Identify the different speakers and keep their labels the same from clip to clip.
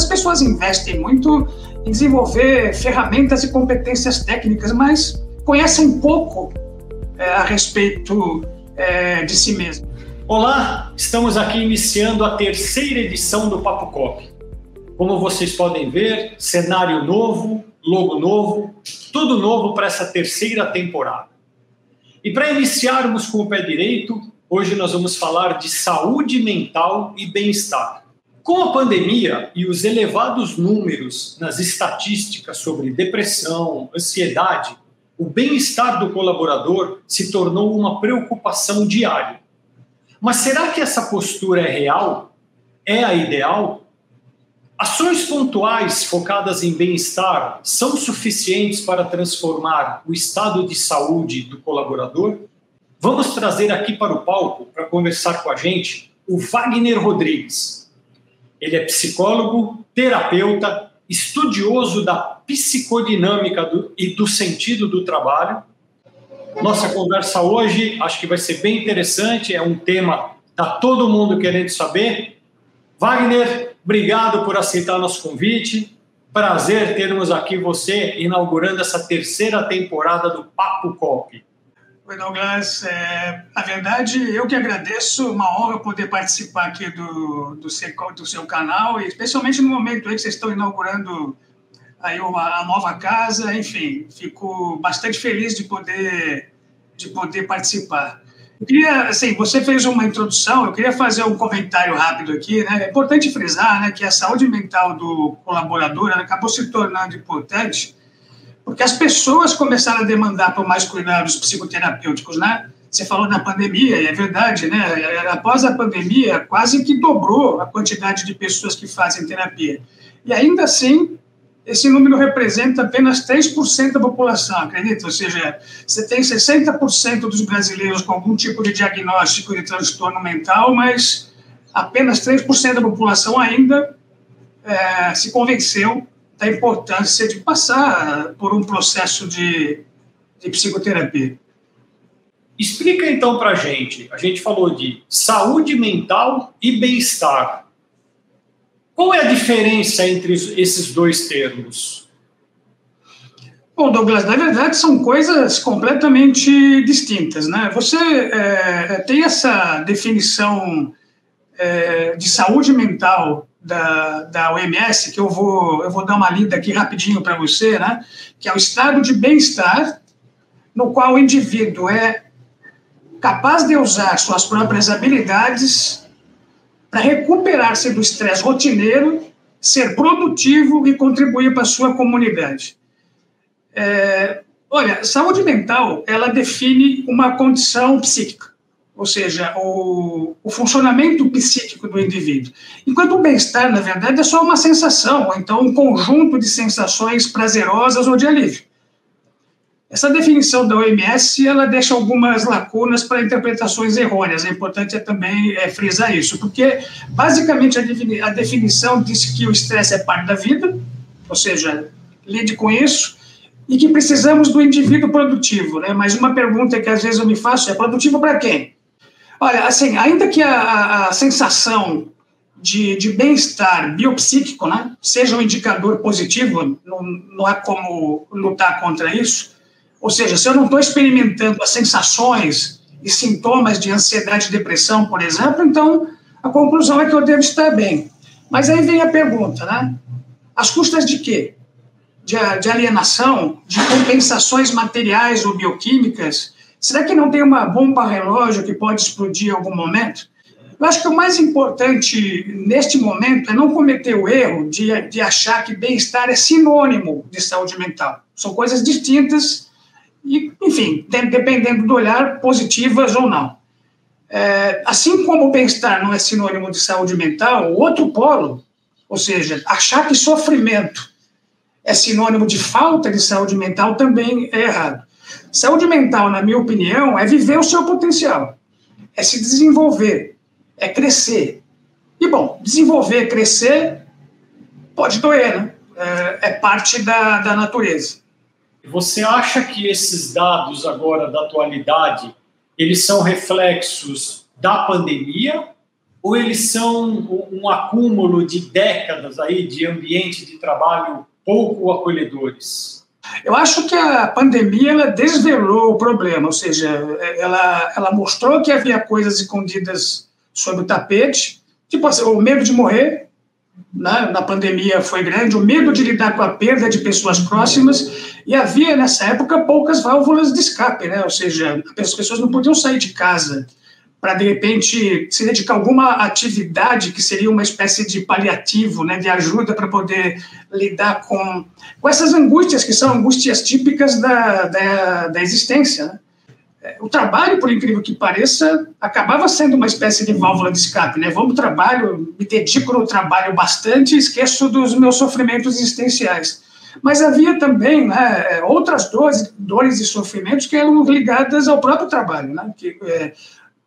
Speaker 1: as pessoas investem muito em desenvolver ferramentas e competências técnicas, mas conhecem pouco é, a respeito é, de si mesmo.
Speaker 2: Olá, estamos aqui iniciando a terceira edição do Papo Cop. Como vocês podem ver, cenário novo, logo novo, tudo novo para essa terceira temporada. E para iniciarmos com o pé direito, hoje nós vamos falar de saúde mental e bem-estar. Com a pandemia e os elevados números nas estatísticas sobre depressão, ansiedade, o bem-estar do colaborador se tornou uma preocupação diária. Mas será que essa postura é real? É a ideal? Ações pontuais focadas em bem-estar são suficientes para transformar o estado de saúde do colaborador? Vamos trazer aqui para o palco, para conversar com a gente, o Wagner Rodrigues. Ele é psicólogo, terapeuta, estudioso da psicodinâmica do, e do sentido do trabalho. Nossa conversa hoje acho que vai ser bem interessante, é um tema que está todo mundo querendo saber. Wagner, Obrigado por aceitar nosso convite. Prazer termos aqui você inaugurando essa terceira temporada do Papo Cop.
Speaker 1: Oi, Douglas. É, na verdade, eu que agradeço, uma honra poder participar aqui do, do, seu, do seu canal, e especialmente no momento aí que vocês estão inaugurando aí uma, a nova casa, enfim, fico bastante feliz de poder, de poder participar. Eu queria, assim, você fez uma introdução, eu queria fazer um comentário rápido aqui, né? É importante frisar, né, que a saúde mental do colaborador acabou se tornando importante porque as pessoas começaram a demandar por mais cuidados psicoterapêuticos, né? Você falou da pandemia, é verdade, né? Após a pandemia, quase que dobrou a quantidade de pessoas que fazem terapia. E ainda assim, esse número representa apenas 3% da população, acredita? Ou seja, você tem 60% dos brasileiros com algum tipo de diagnóstico de transtorno mental, mas apenas 3% da população ainda é, se convenceu da importância de passar por um processo de, de psicoterapia.
Speaker 2: Explica então para a gente. A gente falou de saúde mental e bem-estar. Qual é a diferença entre esses dois termos?
Speaker 1: Bom, Douglas, na verdade são coisas completamente distintas, né? Você é, tem essa definição é, de saúde mental da, da OMS, que eu vou, eu vou dar uma lida aqui rapidinho para você, né? Que é o estado de bem-estar no qual o indivíduo é capaz de usar suas próprias habilidades para recuperar-se do estresse rotineiro, ser produtivo e contribuir para a sua comunidade. É, olha, saúde mental, ela define uma condição psíquica, ou seja, o, o funcionamento psíquico do indivíduo. Enquanto o bem-estar, na verdade, é só uma sensação, ou então um conjunto de sensações prazerosas ou de alívio. Essa definição da OMS ela deixa algumas lacunas para interpretações errôneas. É importante também é, frisar isso, porque basicamente a, a definição diz que o estresse é parte da vida, ou seja, lide com isso, e que precisamos do indivíduo produtivo. Né? Mas uma pergunta que às vezes eu me faço é: produtivo para quem? Olha, assim, ainda que a, a, sensação de, de bem-estar biopsíquico né, seja um indicador positivo, não, não há como lutar contra isso ou seja, se eu não estou experimentando as sensações e sintomas de ansiedade e depressão, por exemplo, então a conclusão é que eu devo estar bem. Mas aí vem a pergunta, né? As custas de quê? De, de alienação, de compensações materiais ou bioquímicas? Será que não tem uma bomba relógio que pode explodir em algum momento? Eu acho que o mais importante neste momento é não cometer o erro de, de achar que bem-estar é sinônimo de saúde mental. São coisas distintas e, enfim, dependendo do olhar, positivas ou não. É, assim como o bem-estar não é sinônimo de saúde mental, o outro polo, ou seja, achar que sofrimento é sinônimo de falta de saúde mental também é errado. Saúde mental, na minha opinião, é viver o seu potencial, é se desenvolver, é crescer. E, bom, desenvolver, crescer, pode doer, né? É, é parte da, da natureza.
Speaker 2: Você acha que esses dados agora da atualidade, eles são reflexos da pandemia ou eles são um acúmulo de décadas aí de ambiente de trabalho pouco acolhedores?
Speaker 1: Eu acho que a pandemia ela desvelou o problema, ou seja, ela, ela mostrou que havia coisas escondidas sob o tapete, tipo assim, o medo de morrer, né, na pandemia foi grande, o medo de lidar com a perda de pessoas próximas, e havia nessa época poucas válvulas de escape, né, ou seja, as pessoas não podiam sair de casa para de repente se dedicar a alguma atividade que seria uma espécie de paliativo, né, de ajuda para poder lidar com, com essas angústias que são angústias típicas da, da, da existência. Né? O trabalho, por incrível que pareça, acabava sendo uma espécie de válvula de escape. Né? O trabalho, me dedico no trabalho bastante e esqueço dos meus sofrimentos existenciais. Mas havia também né, outras dores, dores e sofrimentos que eram ligadas ao próprio trabalho, né? que, é,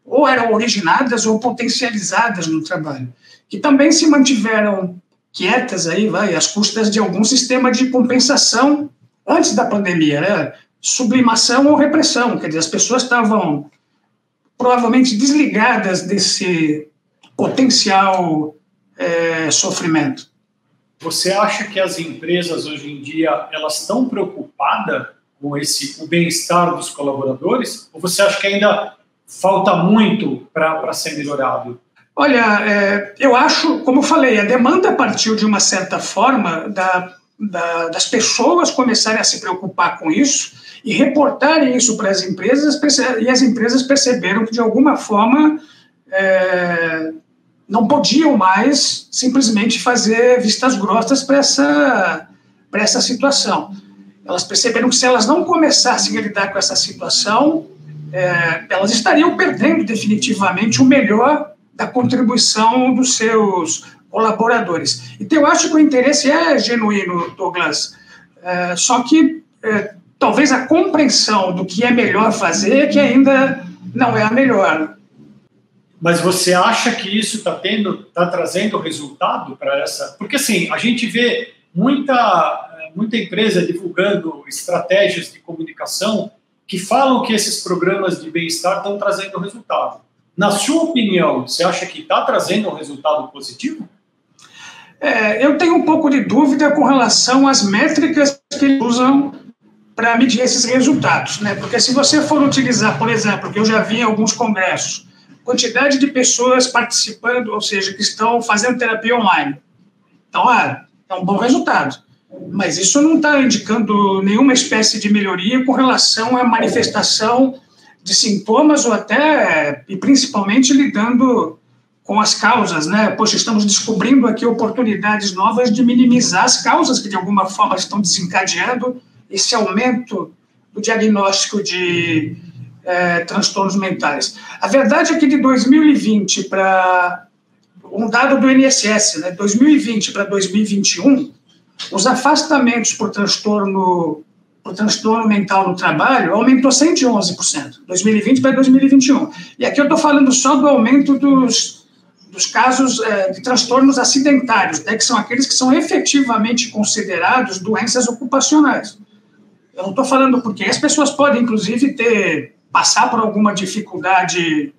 Speaker 1: ou eram originadas ou potencializadas no trabalho, que também se mantiveram quietas aí, vai, às custas de algum sistema de compensação antes da pandemia, né? Sublimação ou repressão, quer dizer, as pessoas estavam provavelmente desligadas desse potencial é, sofrimento.
Speaker 2: Você acha que as empresas hoje em dia elas estão preocupadas com esse o bem-estar dos colaboradores? Ou você acha que ainda falta muito para ser melhorado?
Speaker 1: Olha, é, eu acho, como eu falei, a demanda partiu de uma certa forma da, da, das pessoas começarem a se preocupar com isso e reportarem isso para as empresas, e as empresas perceberam que, de alguma forma, é, não podiam mais simplesmente fazer vistas grossas para essa, essa situação. Elas perceberam que, se elas não começassem a lidar com essa situação, é, elas estariam perdendo definitivamente o melhor da contribuição dos seus colaboradores. Então, eu acho que o interesse é genuíno, Douglas, é, só que é, talvez a compreensão do que é melhor fazer é que ainda não é a melhor.
Speaker 2: Mas você acha que isso está tendo, está trazendo resultado para essa? Porque assim, a gente vê muita, muita empresa divulgando estratégias de comunicação que falam que esses programas de bem-estar estão trazendo resultado. Na sua opinião, você acha que está trazendo um resultado positivo?
Speaker 1: É, eu tenho um pouco de dúvida com relação às métricas que eles usam para medir esses resultados, né? Porque se você for utilizar, por exemplo, que eu já vi em alguns congressos, quantidade de pessoas participando, ou seja, que estão fazendo terapia online. Então, ah, é um bom resultado mas isso não está indicando nenhuma espécie de melhoria com relação à manifestação de sintomas ou até, e principalmente, lidando com as causas, né? Poxa, estamos descobrindo aqui oportunidades novas de minimizar as causas que, de alguma forma, estão desencadeando esse aumento do diagnóstico de é, transtornos mentais. A verdade é que de 2020 para um dado do INSS, né, 2020 para 2021, os afastamentos por transtorno, por transtorno mental no trabalho aumentou 111%, 2020 para 2021. E aqui eu estou falando só do aumento dos, dos casos é, de transtornos acidentários, né, que são aqueles que são efetivamente considerados doenças ocupacionais. Eu não estou falando porque as pessoas podem, inclusive, ter passar por alguma dificuldade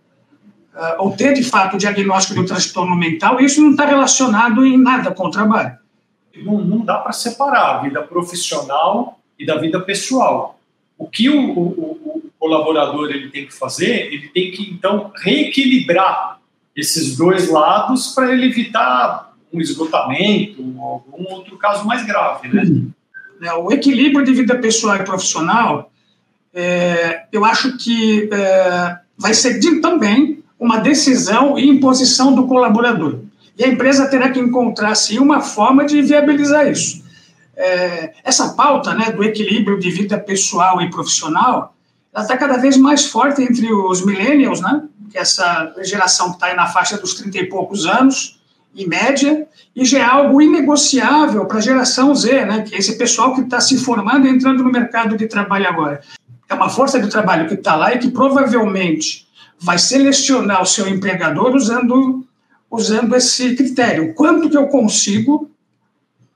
Speaker 1: uh, ou ter, de fato, o diagnóstico do transtorno mental, isso não está relacionado em nada com o trabalho
Speaker 2: não, não dá para separar a vida profissional e da vida pessoal. O que o, o, o, colaborador ele tem que fazer, ele tem que então reequilibrar esses dois lados para ele evitar um esgotamento ou algum outro caso mais grave, né? Uhum.
Speaker 1: É, o equilíbrio de vida pessoal e profissional, é, eu acho que é, vai ser também uma decisão e imposição do colaborador. E a empresa terá que encontrar, sim, uma forma de viabilizar isso. É, essa pauta né, do equilíbrio de vida pessoal e profissional, está cada vez mais forte entre os millennials, né, que é essa geração que está aí na faixa dos 30 e poucos anos, em média, e já é algo inegociável para a geração Z, né, que é esse pessoal que está se formando e entrando no mercado de trabalho agora. É uma força de trabalho que está lá e que provavelmente vai selecionar o seu empregador usando usando esse critério. Quanto que eu consigo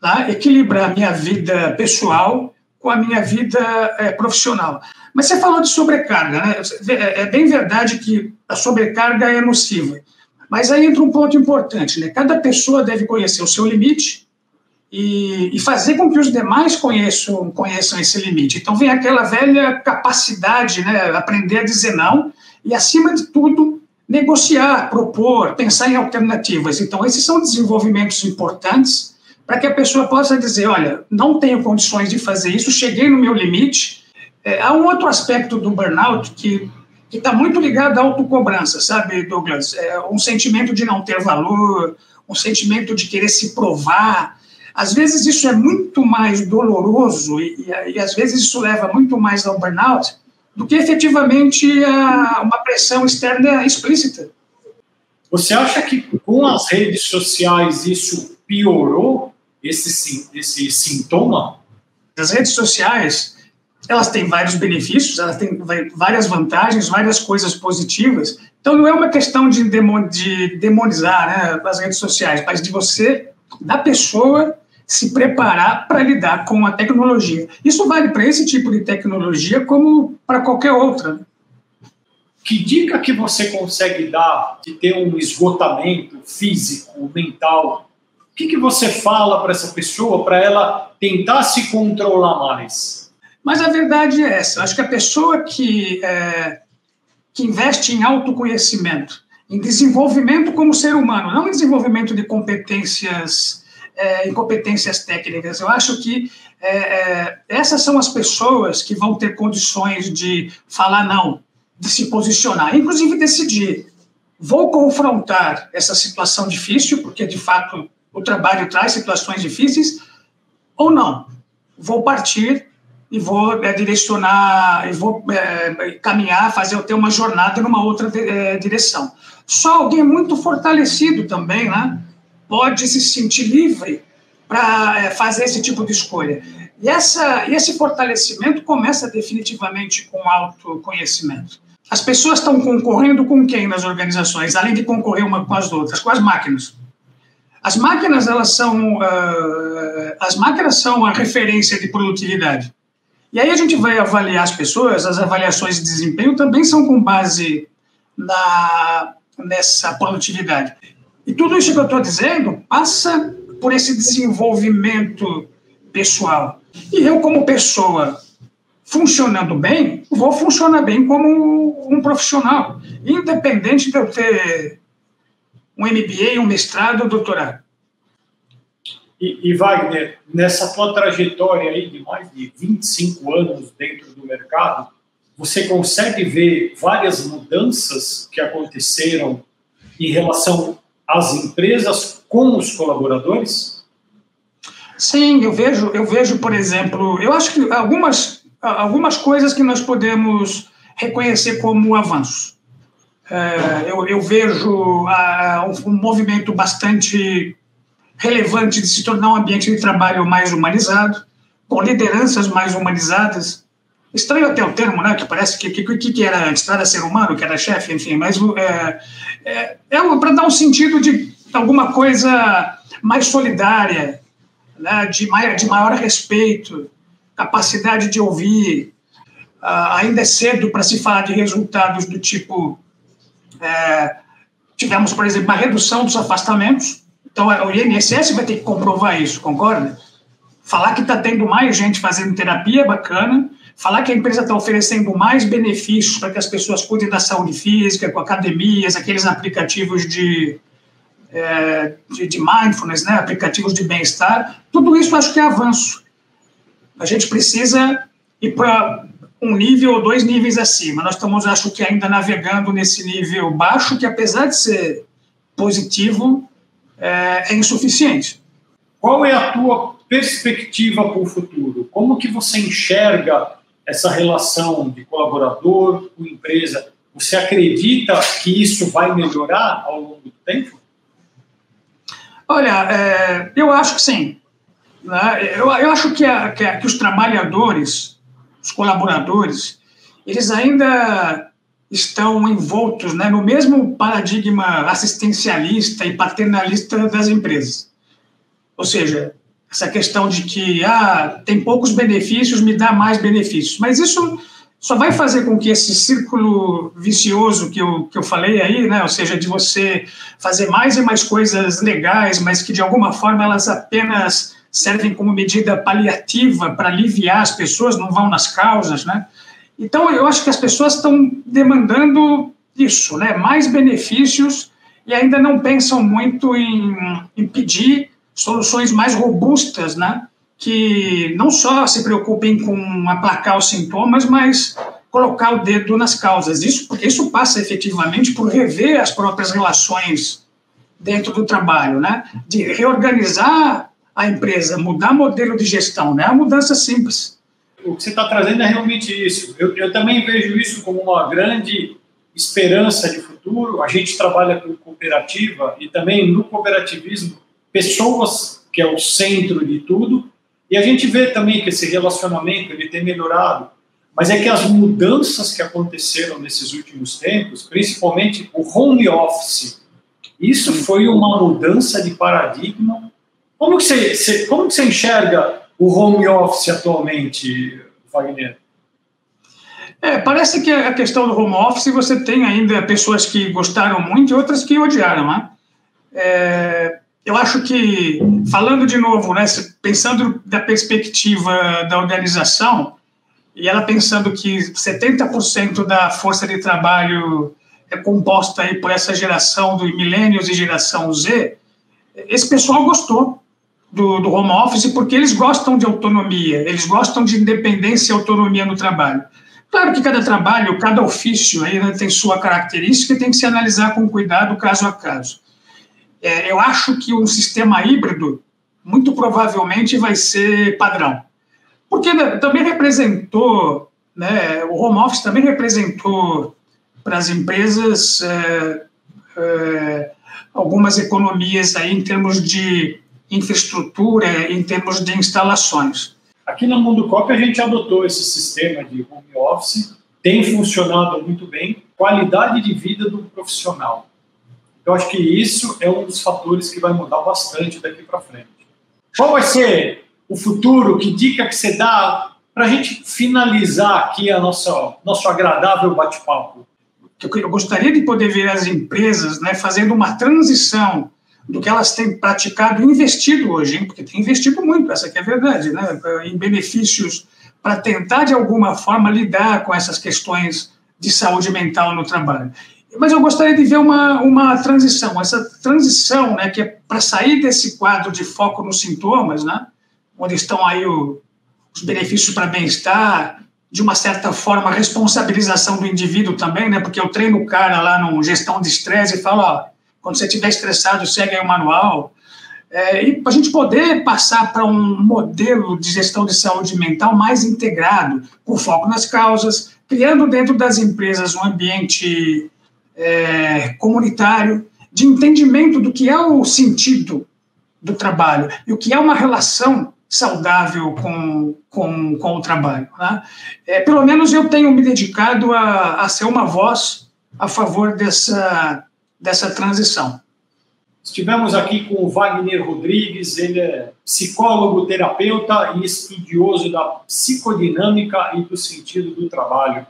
Speaker 1: tá, equilibrar a minha vida pessoal com a minha vida é, profissional? Mas você falou de sobrecarga, né? É, é bem verdade que a sobrecarga é nociva. Mas aí entra um ponto importante, né? Cada pessoa deve conhecer o seu limite e, e, fazer com que os demais conheçam, conheçam esse limite. Então vem aquela velha capacidade, né? Aprender a dizer não e, acima de tudo, negociar, propor, pensar em alternativas. Então, esses são desenvolvimentos importantes para que a pessoa possa dizer: olha, não tenho condições de fazer isso, cheguei no meu limite. É, há um outro aspecto do burnout que está muito ligado à autocobrança, sabe, Douglas? É um sentimento de não ter valor, um sentimento de querer se provar. Às vezes isso é muito mais doloroso e, e, e às vezes isso leva muito mais ao burnout do que efetivamente a, uma pressão externa explícita.
Speaker 2: Você acha que com as redes sociais isso piorou esse, esse sintoma?
Speaker 1: As redes sociais, elas têm vários benefícios, elas têm várias vantagens, várias coisas positivas. Então não é uma questão de, demonizar né, as redes sociais, mas de você, da pessoa, se preparar para lidar com a tecnologia. Isso vale para esse tipo de tecnologia como para qualquer outra.
Speaker 2: Que dica que você consegue dar de ter um esgotamento físico, mental? O que, que você fala para essa pessoa para ela tentar se controlar mais?
Speaker 1: Mas a verdade é essa. Acho que a pessoa que, é, que investe em autoconhecimento, em desenvolvimento como ser humano, não em desenvolvimento de competências é, incompetências técnicas. Eu acho que é, é, essas são as pessoas que vão ter condições de falar não, de se posicionar, inclusive decidir. Vou confrontar essa situação difícil, porque de fato o trabalho traz situações difíceis, ou não. Vou partir e vou é, direcionar, e vou é, caminhar, fazer ter uma jornada numa outra é, direção. Só alguém muito fortalecido também, né? Pode se sentir livre para é, fazer esse tipo de escolha. E, essa, e esse fortalecimento começa definitivamente com autoconhecimento. As pessoas estão concorrendo com quem nas organizações, além de concorrer uma com as outras? Com as máquinas. As máquinas, elas são, uh, as máquinas são a referência de produtividade. E aí a gente vai avaliar as pessoas, as avaliações de desempenho também são com base na, nessa produtividade. E tudo isso que eu estou dizendo passa por esse desenvolvimento pessoal. E eu, como pessoa funcionando bem, vou funcionar bem como um profissional, independente de eu ter um MBA, um mestrado ou doutorado.
Speaker 2: E, e, Wagner, nessa tua trajetória aí de mais de 25 anos dentro do mercado, você consegue ver várias mudanças que aconteceram em relação as empresas com os colaboradores?
Speaker 1: Sim, eu vejo, eu vejo, por exemplo, eu acho que algumas, algumas coisas que nós podemos reconhecer como avanços. É, eu, eu, vejo um, um movimento bastante relevante de se tornar um ambiente de trabalho mais humanizado, com lideranças mais humanizadas. Estranho até o termo, né? Que parece que o que, que, era antes? Era ser humano, que era chefe, enfim, mas é, é, é para dar um sentido de alguma coisa mais solidária, né, de, maior, de maior respeito, capacidade de ouvir. Uh, ainda é cedo para se falar de resultados do tipo. É, tivemos, por exemplo, uma redução dos afastamentos, então o INSS vai ter que comprovar isso, concorda? Falar que está tendo mais gente fazendo terapia é bacana, falar que a empresa está oferecendo mais benefícios para que as pessoas cuidem da saúde física, com academias, aqueles aplicativos de, é, de, de, mindfulness, né, aplicativos de bem-estar, tudo isso acho que é avanço. A gente precisa ir para um nível ou dois níveis acima. Nós estamos, acho que, ainda navegando nesse nível baixo, que apesar de ser positivo, é, é insuficiente.
Speaker 2: Qual é a tua perspectiva para o futuro? Como que você enxerga essa relação de colaborador com empresa, você acredita que isso vai melhorar ao longo do tempo?
Speaker 1: Olha, é, eu acho que sim. Né? Eu, eu acho que, a, que, a, que os trabalhadores, os colaboradores, eles ainda estão envoltos né, no mesmo paradigma assistencialista e paternalista das empresas. Ou seja, essa questão de que ah, tem poucos benefícios, me dá mais benefícios. Mas isso só vai fazer com que esse círculo vicioso que eu, que eu falei aí, né, ou seja, de você fazer mais e mais coisas legais, mas que de alguma forma elas apenas servem como medida paliativa para aliviar as pessoas, não vão nas causas, né? Então, eu acho que as pessoas estão demandando isso, né? Mais benefícios e ainda não pensam muito em, em pedir soluções mais robustas, né? Que não só se preocupem com aplacar os sintomas, mas colocar o dedo nas causas. Isso porque isso passa efetivamente por rever as próprias relações dentro do trabalho, né? De reorganizar a empresa, mudar modelo de gestão, né? É uma mudança simples.
Speaker 2: O que você está trazendo é realmente isso. Eu, eu também vejo isso como uma grande esperança de futuro. A gente trabalha com cooperativa e também no cooperativismo, pessoas que é o centro de tudo. E a gente vê também que esse relacionamento ele tem melhorado. Mas é que as mudanças que aconteceram nesses últimos tempos, principalmente o home office, isso foi uma mudança de paradigma como que você, você, como que você enxerga o home office atualmente, Wagner?
Speaker 1: É, parece que a questão do home office você tem ainda pessoas que gostaram muito e outras que odiaram, né? É, eu acho que, falando de novo, né, pensando da perspectiva da organização, e ela pensando que 70% da força de trabalho é composta aí por essa geração dos milênios e geração Z, esse pessoal gostou do, do home office porque eles gostam de autonomia, eles gostam de independência e autonomia no trabalho. Claro que cada trabalho, cada ofício aí né, tem sua característica e tem que se analisar com cuidado caso a caso. É, eu acho que um sistema híbrido muito provavelmente vai ser padrão, porque né, também representou, né, o home office também representou para as empresas é, é, algumas economias aí em termos de infraestrutura, em termos de instalações.
Speaker 2: Aqui na Mundo Cop a gente adotou esse sistema de home office, tem funcionado muito bem, qualidade de vida do profissional. Eu acho que isso é um dos fatores que vai mudar bastante daqui para frente. Qual vai ser o futuro? Que dica que você dá para a gente finalizar aqui a nossa nosso agradável bate-papo?
Speaker 1: Eu gostaria de poder ver as empresas né, fazendo uma transição do que elas têm praticado e investido hoje, hein? porque tem investido muito, essa que é a verdade, né? em benefícios para tentar, de alguma forma, lidar com essas questões de saúde mental no trabalho. Mas eu gostaria de ver uma, uma transição, essa transição né, que é para sair desse quadro de foco nos sintomas, né, onde estão aí o, os benefícios para bem-estar, de uma certa forma, a responsabilização do indivíduo também, né, porque eu treino o cara lá no gestão de estresse e falo, ó, quando você estiver estressado, segue aí o manual. É, e para a gente poder passar para um modelo de gestão de saúde mental mais integrado, com foco nas causas, criando dentro das empresas um ambiente é, comunitário, de entendimento do que é o sentido do trabalho e o que é uma relação saudável com, com, com o trabalho. Né? É, pelo menos eu tenho me dedicado a, a ser uma voz a favor dessa dessa transição.
Speaker 2: Estivemos aqui com o Wagner Rodrigues, ele é psicólogo, terapeuta e estudioso da psicodinâmica e do sentido do trabalho.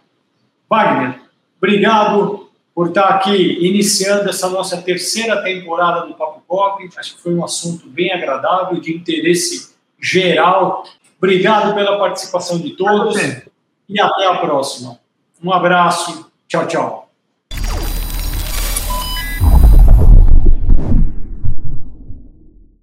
Speaker 2: Wagner, obrigado por estar aqui iniciando essa nossa terceira temporada do Papo Pop. Acho que foi um assunto bem agradável, de interesse geral. Obrigado pela participação de todos e até a próxima. Um abraço. Tchau, tchau.